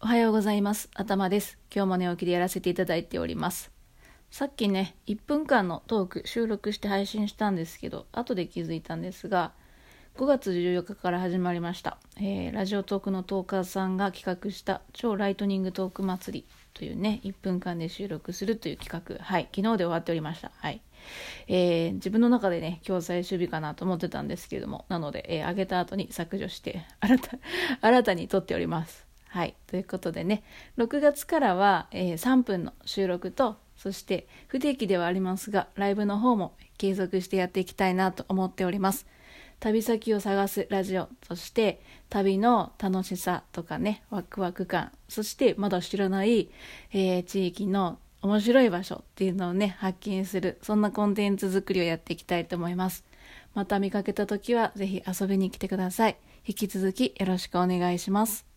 おはようございます。頭です。今日も寝起きでやらせていただいております。さっきね、1分間のトーク収録して配信したんですけど、後で気づいたんですが、5月14日から始まりました、えーラジオトークのトーカーさんが企画した超ライトニングトーク祭りというね、1分間で収録するという企画、はい、昨日で終わっておりました。はい。えー自分の中でね、今日最終日かなと思ってたんですけども、なので、えー上げた後に削除して、新た、新たに撮っております。はい。ということでね、6月からは、えー3分の収録と、そして不定期ではありますが、ライブの方も継続してやっていきたいなと思っております。旅先を探すラジオ、そして旅の楽しさとかね、ワクワク感、そしてまだ知らない、えー地域の面白い場所っていうのをね、発見する、そんなコンテンツ作りをやっていきたいと思います。また見かけた時はぜひ遊びに来てください。引き続きよろしくお願いします。